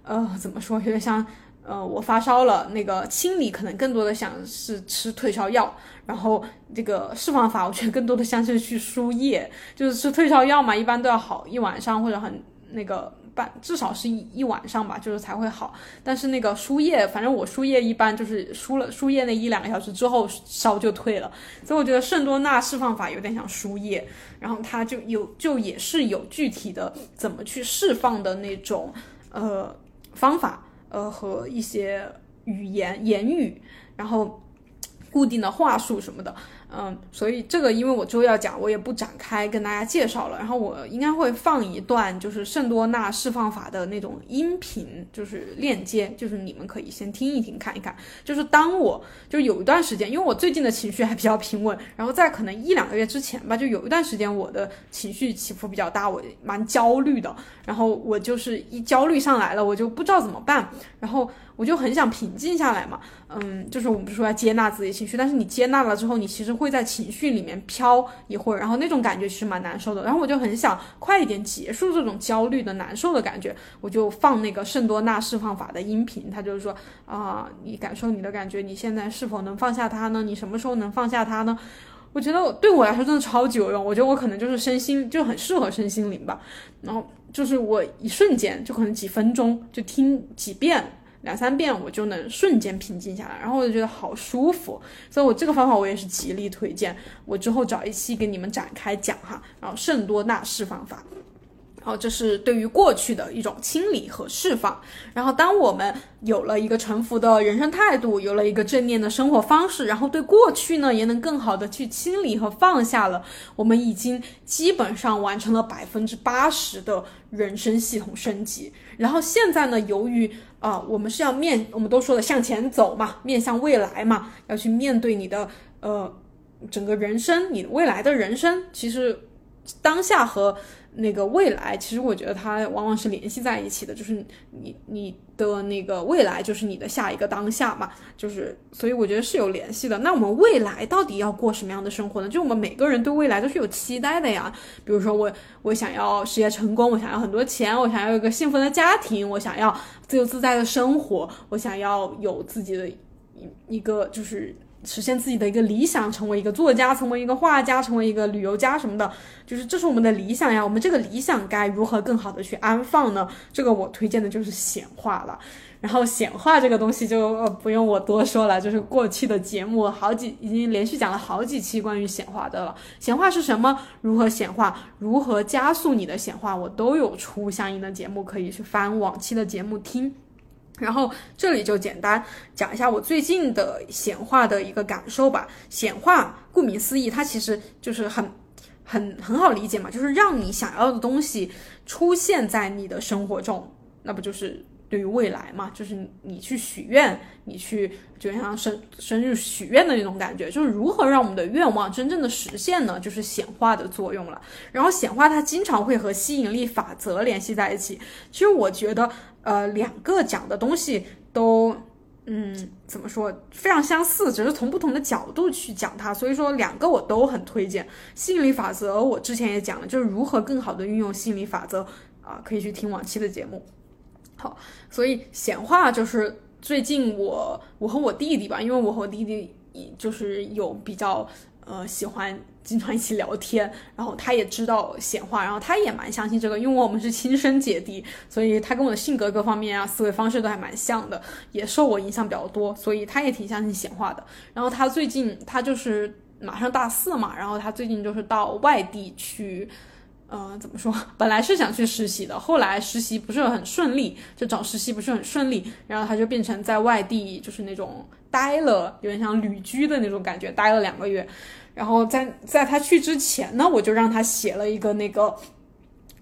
呃怎么说，有点像呃我发烧了，那个清理可能更多的想是吃退烧药，然后这个释放法，我觉得更多的像是去输液，就是吃退烧药嘛，一般都要好一晚上或者很那个。半至少是一一晚上吧，就是才会好。但是那个输液，反正我输液一般就是输了输液那一两个小时之后烧就退了。所以我觉得圣多纳释放法有点像输液，然后它就有就也是有具体的怎么去释放的那种呃方法呃和一些语言言语，然后固定的话术什么的。嗯，所以这个因为我之后要讲，我也不展开跟大家介绍了。然后我应该会放一段就是圣多纳释放法的那种音频，就是链接，就是你们可以先听一听看一看。就是当我就有一段时间，因为我最近的情绪还比较平稳，然后在可能一两个月之前吧，就有一段时间我的情绪起伏比较大，我蛮焦虑的。然后我就是一焦虑上来了，我就不知道怎么办，然后我就很想平静下来嘛。嗯，就是我们不是说要接纳自己情绪，但是你接纳了之后，你其实会在情绪里面飘一会儿，然后那种感觉其实蛮难受的。然后我就很想快一点结束这种焦虑的难受的感觉，我就放那个圣多纳释放法的音频，他就是说啊，你感受你的感觉，你现在是否能放下它呢？你什么时候能放下它呢？我觉得对我来说真的超级有用，我觉得我可能就是身心就很适合身心灵吧。然后就是我一瞬间就可能几分钟就听几遍。两三遍我就能瞬间平静下来，然后我就觉得好舒服，所以我这个方法我也是极力推荐。我之后找一期给你们展开讲哈。然后圣多纳释放法，好这是对于过去的一种清理和释放。然后当我们有了一个臣服的人生态度，有了一个正念的生活方式，然后对过去呢也能更好的去清理和放下了，我们已经基本上完成了百分之八十的人生系统升级。然后现在呢，由于啊，我们是要面，我们都说了向前走嘛，面向未来嘛，要去面对你的呃整个人生，你未来的人生，其实当下和。那个未来，其实我觉得它往往是联系在一起的，就是你你的那个未来就是你的下一个当下嘛，就是所以我觉得是有联系的。那我们未来到底要过什么样的生活呢？就我们每个人对未来都是有期待的呀。比如说我我想要事业成功，我想要很多钱，我想要一个幸福的家庭，我想要自由自在的生活，我想要有自己的一一个就是。实现自己的一个理想，成为一个作家，成为一个画家，成为一个旅游家什么的，就是这是我们的理想呀。我们这个理想该如何更好的去安放呢？这个我推荐的就是显化了。然后显化这个东西就不用我多说了，就是过去的节目好几已经连续讲了好几期关于显化的了。显化是什么？如何显化？如何加速你的显化？我都有出相应的节目，可以去翻往期的节目听。然后这里就简单讲一下我最近的显化的一个感受吧。显化顾名思义，它其实就是很很很好理解嘛，就是让你想要的东西出现在你的生活中，那不就是对于未来嘛？就是你去许愿，你去就像生生日许愿的那种感觉，就是如何让我们的愿望真正的实现呢？就是显化的作用了。然后显化它经常会和吸引力法则联系在一起。其实我觉得。呃，两个讲的东西都，嗯，怎么说，非常相似，只是从不同的角度去讲它。所以说，两个我都很推荐。吸引力法则，我之前也讲了，就是如何更好的运用吸引力法则啊，可以去听往期的节目。好，所以显化就是最近我我和我弟弟吧，因为我和我弟弟就是有比较呃喜欢。经常一起聊天，然后他也知道显化，然后他也蛮相信这个，因为我们是亲生姐弟，所以他跟我的性格各方面啊，思维方式都还蛮像的，也受我影响比较多，所以他也挺相信显化的。然后他最近他就是马上大四嘛，然后他最近就是到外地去，呃，怎么说？本来是想去实习的，后来实习不是很顺利，就找实习不是很顺利，然后他就变成在外地，就是那种待了，有点像旅居的那种感觉，待了两个月。然后在在他去之前呢，我就让他写了一个那个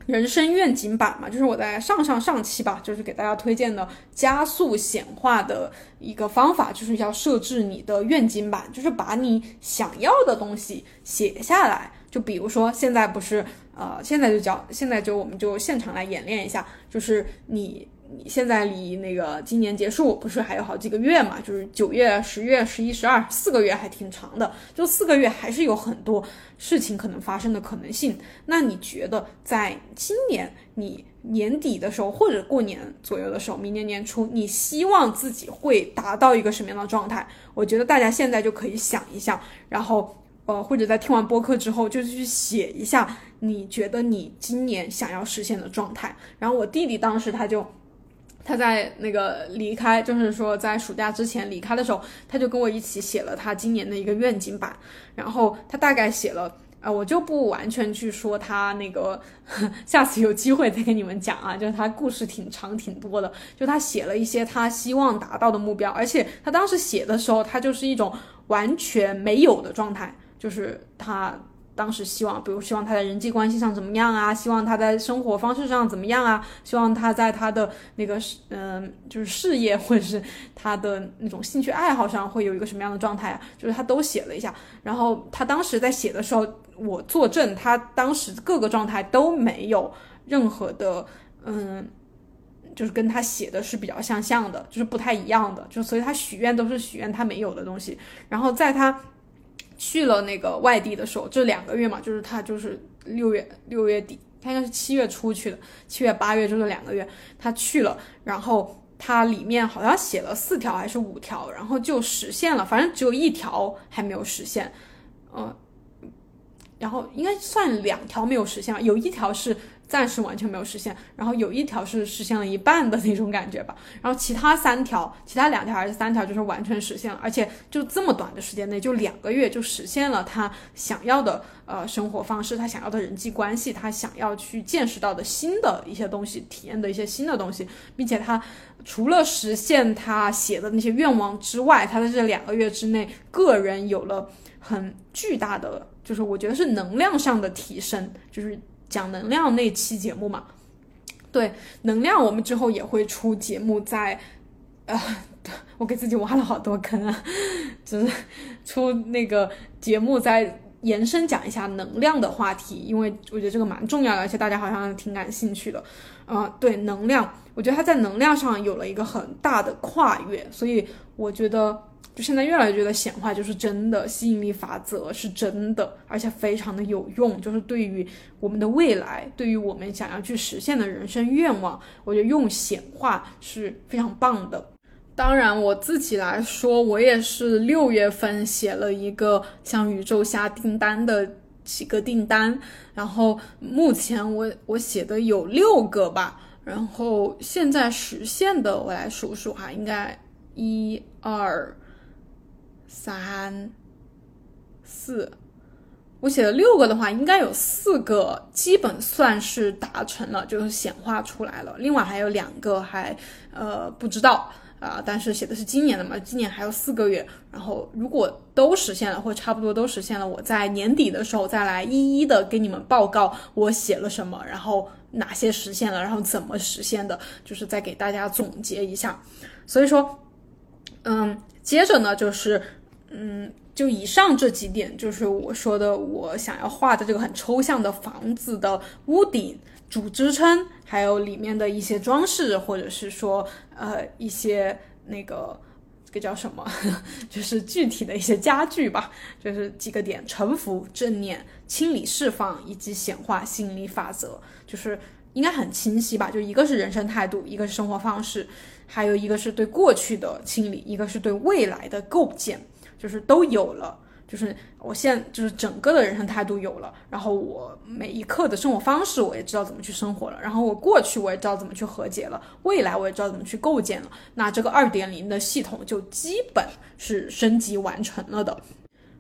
人生愿景版嘛，就是我在上上上期吧，就是给大家推荐的加速显化的一个方法，就是要设置你的愿景版，就是把你想要的东西写下来。就比如说现在不是。呃，现在就教，现在就我们就现场来演练一下，就是你你现在离那个今年结束不是还有好几个月嘛？就是九月、十月、十一、十二，四个月还挺长的，就四个月还是有很多事情可能发生的可能性。那你觉得在今年你年底的时候，或者过年左右的时候，明年年初，你希望自己会达到一个什么样的状态？我觉得大家现在就可以想一想，然后。呃，或者在听完播客之后，就去写一下你觉得你今年想要实现的状态。然后我弟弟当时他就，他在那个离开，就是说在暑假之前离开的时候，他就跟我一起写了他今年的一个愿景版。然后他大概写了，呃，我就不完全去说他那个，下次有机会再给你们讲啊。就是他故事挺长挺多的，就他写了一些他希望达到的目标，而且他当时写的时候，他就是一种完全没有的状态。就是他当时希望，比如希望他在人际关系上怎么样啊？希望他在生活方式上怎么样啊？希望他在他的那个嗯，就是事业或者是他的那种兴趣爱好上会有一个什么样的状态啊？就是他都写了一下。然后他当时在写的时候，我作证，他当时各个状态都没有任何的嗯，就是跟他写的是比较相像的，就是不太一样的。就所以他许愿都是许愿他没有的东西。然后在他。去了那个外地的时候，这两个月嘛，就是他就是六月六月底，他应该是七月初去的，七月八月就是两个月，他去了，然后他里面好像写了四条还是五条，然后就实现了，反正只有一条还没有实现，嗯，然后应该算两条没有实现，有一条是。暂时完全没有实现，然后有一条是实现了一半的那种感觉吧，然后其他三条，其他两条还是三条，就是完全实现了，而且就这么短的时间内，就两个月就实现了他想要的呃生活方式，他想要的人际关系，他想要去见识到的新的一些东西，体验的一些新的东西，并且他除了实现他写的那些愿望之外，他在这两个月之内，个人有了很巨大的，就是我觉得是能量上的提升，就是。讲能量那期节目嘛，对能量，我们之后也会出节目，在呃，我给自己挖了好多坑啊，就是出那个节目再延伸讲一下能量的话题，因为我觉得这个蛮重要的，而且大家好像挺感兴趣的。嗯，对能量，我觉得它在能量上有了一个很大的跨越，所以我觉得。就现在越来越觉得显化就是真的，吸引力法则是真的，而且非常的有用。就是对于我们的未来，对于我们想要去实现的人生愿望，我觉得用显化是非常棒的。当然，我自己来说，我也是六月份写了一个向宇宙下订单的几个订单，然后目前我我写的有六个吧，然后现在实现的我来数数哈，应该一二。三、四，我写了六个的话，应该有四个基本算是达成了，就是显化出来了。另外还有两个还呃不知道啊，但是写的是今年的嘛，今年还有四个月。然后如果都实现了，或差不多都实现了，我在年底的时候再来一一的给你们报告我写了什么，然后哪些实现了，然后怎么实现的，就是再给大家总结一下。所以说，嗯，接着呢就是。嗯，就以上这几点，就是我说的，我想要画的这个很抽象的房子的屋顶主支撑，还有里面的一些装饰，或者是说，呃，一些那个这个叫什么，就是具体的一些家具吧，就是几个点：臣服、正念、清理、释放以及显化吸引力法则，就是应该很清晰吧？就一个是人生态度，一个是生活方式，还有一个是对过去的清理，一个是对未来的构建。就是都有了，就是我现就是整个的人生态度有了，然后我每一刻的生活方式我也知道怎么去生活了，然后我过去我也知道怎么去和解了，未来我也知道怎么去构建了，那这个二点零的系统就基本是升级完成了的。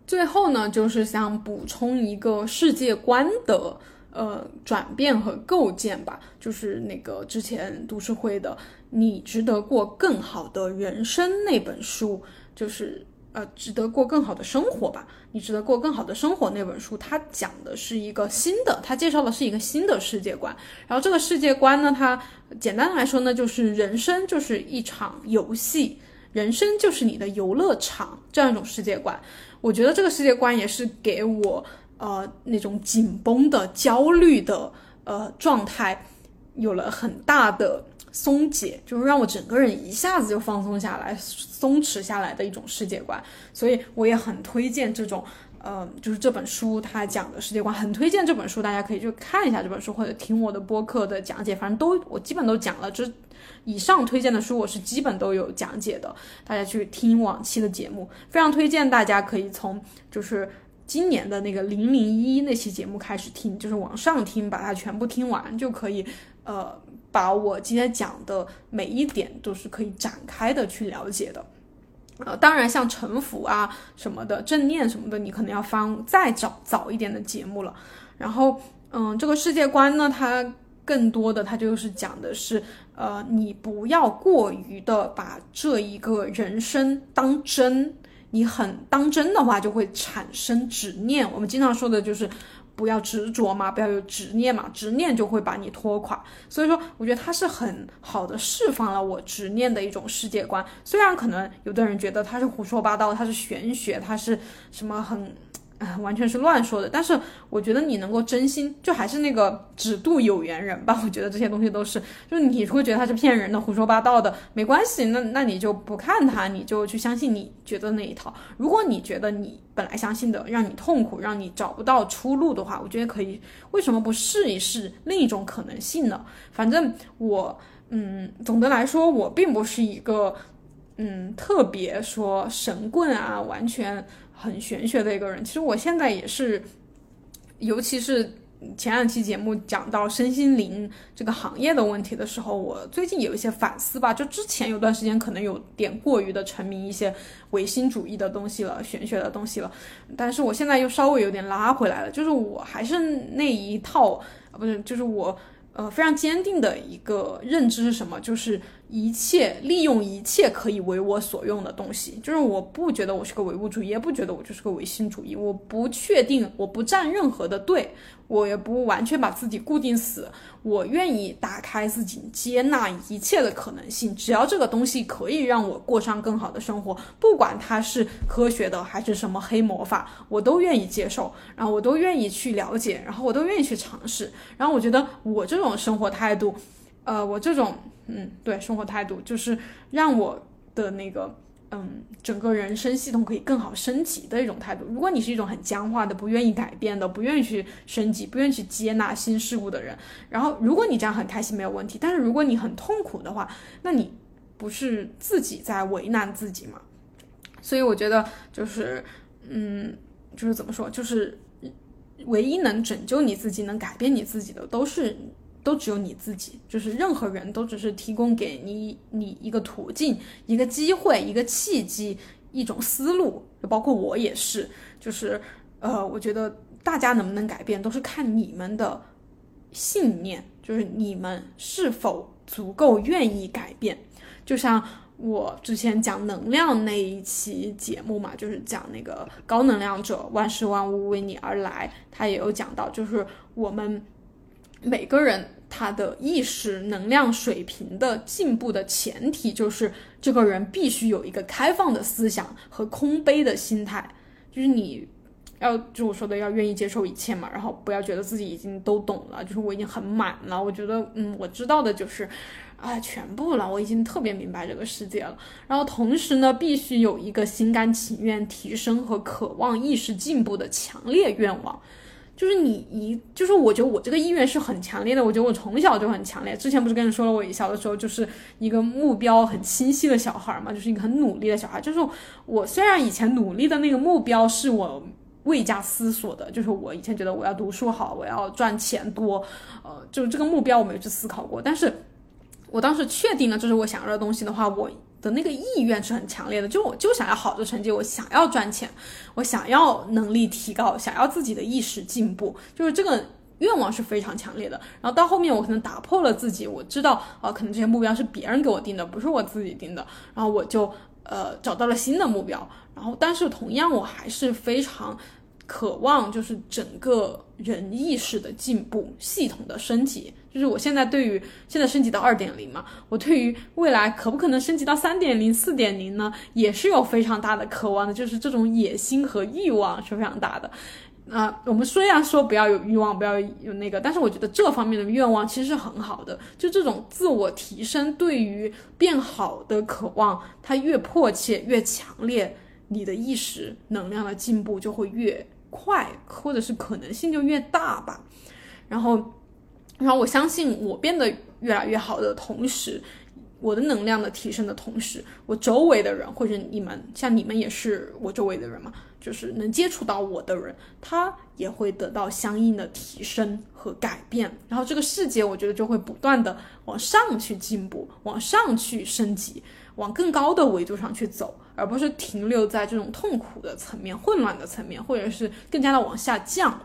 最后呢，就是想补充一个世界观的呃转变和构建吧。就是那个之前读书会的《你值得过更好的人生》那本书，就是呃值得过更好的生活吧。你值得过更好的生活那本书，它讲的是一个新的，它介绍的是一个新的世界观。然后这个世界观呢，它简单来说呢，就是人生就是一场游戏。人生就是你的游乐场，这样一种世界观，我觉得这个世界观也是给我呃那种紧绷的、焦虑的呃状态有了很大的松解，就是让我整个人一下子就放松下来、松弛下来的一种世界观。所以我也很推荐这种呃，就是这本书它讲的世界观，很推荐这本书，大家可以去看一下这本书，或者听我的播客的讲解，反正都我基本都讲了，这。以上推荐的书我是基本都有讲解的，大家去听往期的节目，非常推荐大家可以从就是今年的那个零零一那期节目开始听，就是往上听，把它全部听完就可以，呃，把我今天讲的每一点都是可以展开的去了解的，呃，当然像沉浮啊什么的正念什么的，你可能要翻再找早一点的节目了，然后嗯，这个世界观呢，它。更多的，它就是讲的是，呃，你不要过于的把这一个人生当真，你很当真的话，就会产生执念。我们经常说的就是不要执着嘛，不要有执念嘛，执念就会把你拖垮。所以说，我觉得它是很好的释放了我执念的一种世界观。虽然可能有的人觉得它是胡说八道，它是玄学，它是什么很。完全是乱说的。但是我觉得你能够真心，就还是那个只渡有缘人吧。我觉得这些东西都是，就是你会觉得他是骗人的、胡说八道的，没关系，那那你就不看他，你就去相信你觉得那一套。如果你觉得你本来相信的让你痛苦，让你找不到出路的话，我觉得可以，为什么不试一试另一种可能性呢？反正我，嗯，总的来说，我并不是一个，嗯，特别说神棍啊，完全。很玄学的一个人，其实我现在也是，尤其是前两期节目讲到身心灵这个行业的问题的时候，我最近有一些反思吧。就之前有段时间可能有点过于的沉迷一些唯心主义的东西了，玄学的东西了，但是我现在又稍微有点拉回来了，就是我还是那一套，不是，就是我呃非常坚定的一个认知是什么，就是。一切利用一切可以为我所用的东西，就是我不觉得我是个唯物主义，也不觉得我就是个唯心主义。我不确定，我不站任何的队，我也不完全把自己固定死。我愿意打开自己，接纳一切的可能性。只要这个东西可以让我过上更好的生活，不管它是科学的还是什么黑魔法，我都愿意接受。然后我都愿意去了解，然后我都愿意去尝试。然后我觉得我这种生活态度，呃，我这种。嗯，对，生活态度就是让我的那个，嗯，整个人生系统可以更好升级的一种态度。如果你是一种很僵化的、不愿意改变的、不愿意去升级、不愿意去接纳新事物的人，然后如果你这样很开心没有问题，但是如果你很痛苦的话，那你不是自己在为难自己吗？所以我觉得就是，嗯，就是怎么说，就是唯一能拯救你自己、能改变你自己的，都是。都只有你自己，就是任何人都只是提供给你你一个途径、一个机会、一个契机、一种思路，包括我也是，就是呃，我觉得大家能不能改变，都是看你们的信念，就是你们是否足够愿意改变。就像我之前讲能量那一期节目嘛，就是讲那个高能量者，万事万物为你而来，他也有讲到，就是我们。每个人他的意识能量水平的进步的前提，就是这个人必须有一个开放的思想和空杯的心态，就是你要就我说的要愿意接受一切嘛，然后不要觉得自己已经都懂了，就是我已经很满了，我觉得嗯我知道的就是，啊全部了，我已经特别明白这个世界了，然后同时呢，必须有一个心甘情愿提升和渴望意识进步的强烈愿望。就是你一，就是我觉得我这个意愿是很强烈的。我觉得我从小就很强烈。之前不是跟你说了，我小的时候就是一个目标很清晰的小孩嘛，就是一个很努力的小孩。就是我虽然以前努力的那个目标是我未加思索的，就是我以前觉得我要读书好，我要赚钱多，呃，就这个目标我没有去思考过。但是我当时确定了这是我想要的东西的话，我。的那个意愿是很强烈的，就我就想要好的成绩，我想要赚钱，我想要能力提高，想要自己的意识进步，就是这个愿望是非常强烈的。然后到后面我可能打破了自己，我知道啊，可能这些目标是别人给我定的，不是我自己定的。然后我就呃找到了新的目标。然后但是同样我还是非常。渴望就是整个人意识的进步，系统的升级。就是我现在对于现在升级到二点零嘛，我对于未来可不可能升级到三点零、四点零呢，也是有非常大的渴望的。就是这种野心和欲望是非常大的。啊，我们虽然说不要有欲望，不要有那个，但是我觉得这方面的愿望其实是很好的。就这种自我提升，对于变好的渴望，它越迫切、越强烈，你的意识能量的进步就会越。快，或者是可能性就越大吧。然后，然后我相信我变得越来越好的同时，我的能量的提升的同时，我周围的人或者你们，像你们也是我周围的人嘛，就是能接触到我的人，他也会得到相应的提升和改变。然后这个世界，我觉得就会不断的往上去进步，往上去升级，往更高的维度上去走。而不是停留在这种痛苦的层面、混乱的层面，或者是更加的往下降。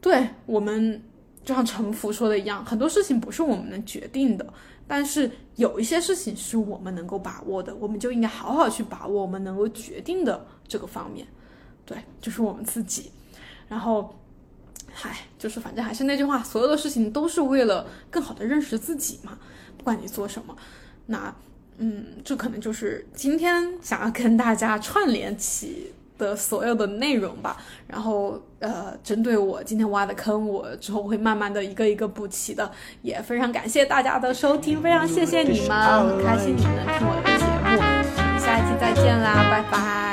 对我们，就像陈福说的一样，很多事情不是我们能决定的，但是有一些事情是我们能够把握的，我们就应该好好去把握我们能够决定的这个方面。对，就是我们自己。然后，嗨，就是反正还是那句话，所有的事情都是为了更好的认识自己嘛。不管你做什么，那。嗯，这可能就是今天想要跟大家串联起的所有的内容吧。然后，呃，针对我今天挖的坑，我之后会慢慢的一个一个补齐的。也非常感谢大家的收听，非常谢谢你们，很开心你们能听我的节目。下一期再见啦，拜拜。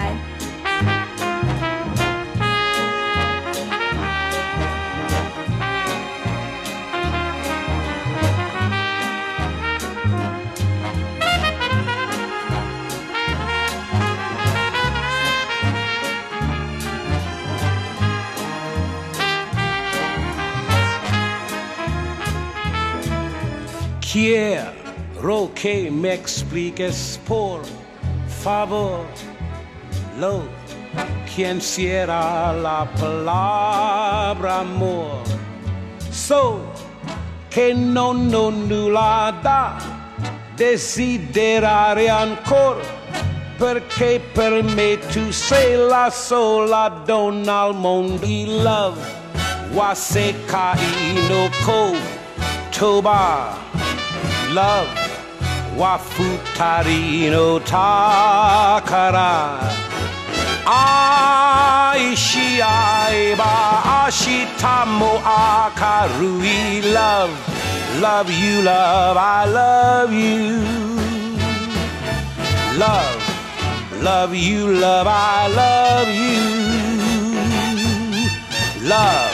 Quiero que me expliques por favor lo quien cierra la palabra amor. So que non ho nulla da desiderare ancora perché per me tu sei la sola donna al mondo. I love waseka inoko toba love. Wafutari no takara. Aishi aiba ashitamo akarui. Love love you love i love you. Love love you love i love you. Love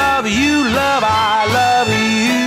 love you love i love you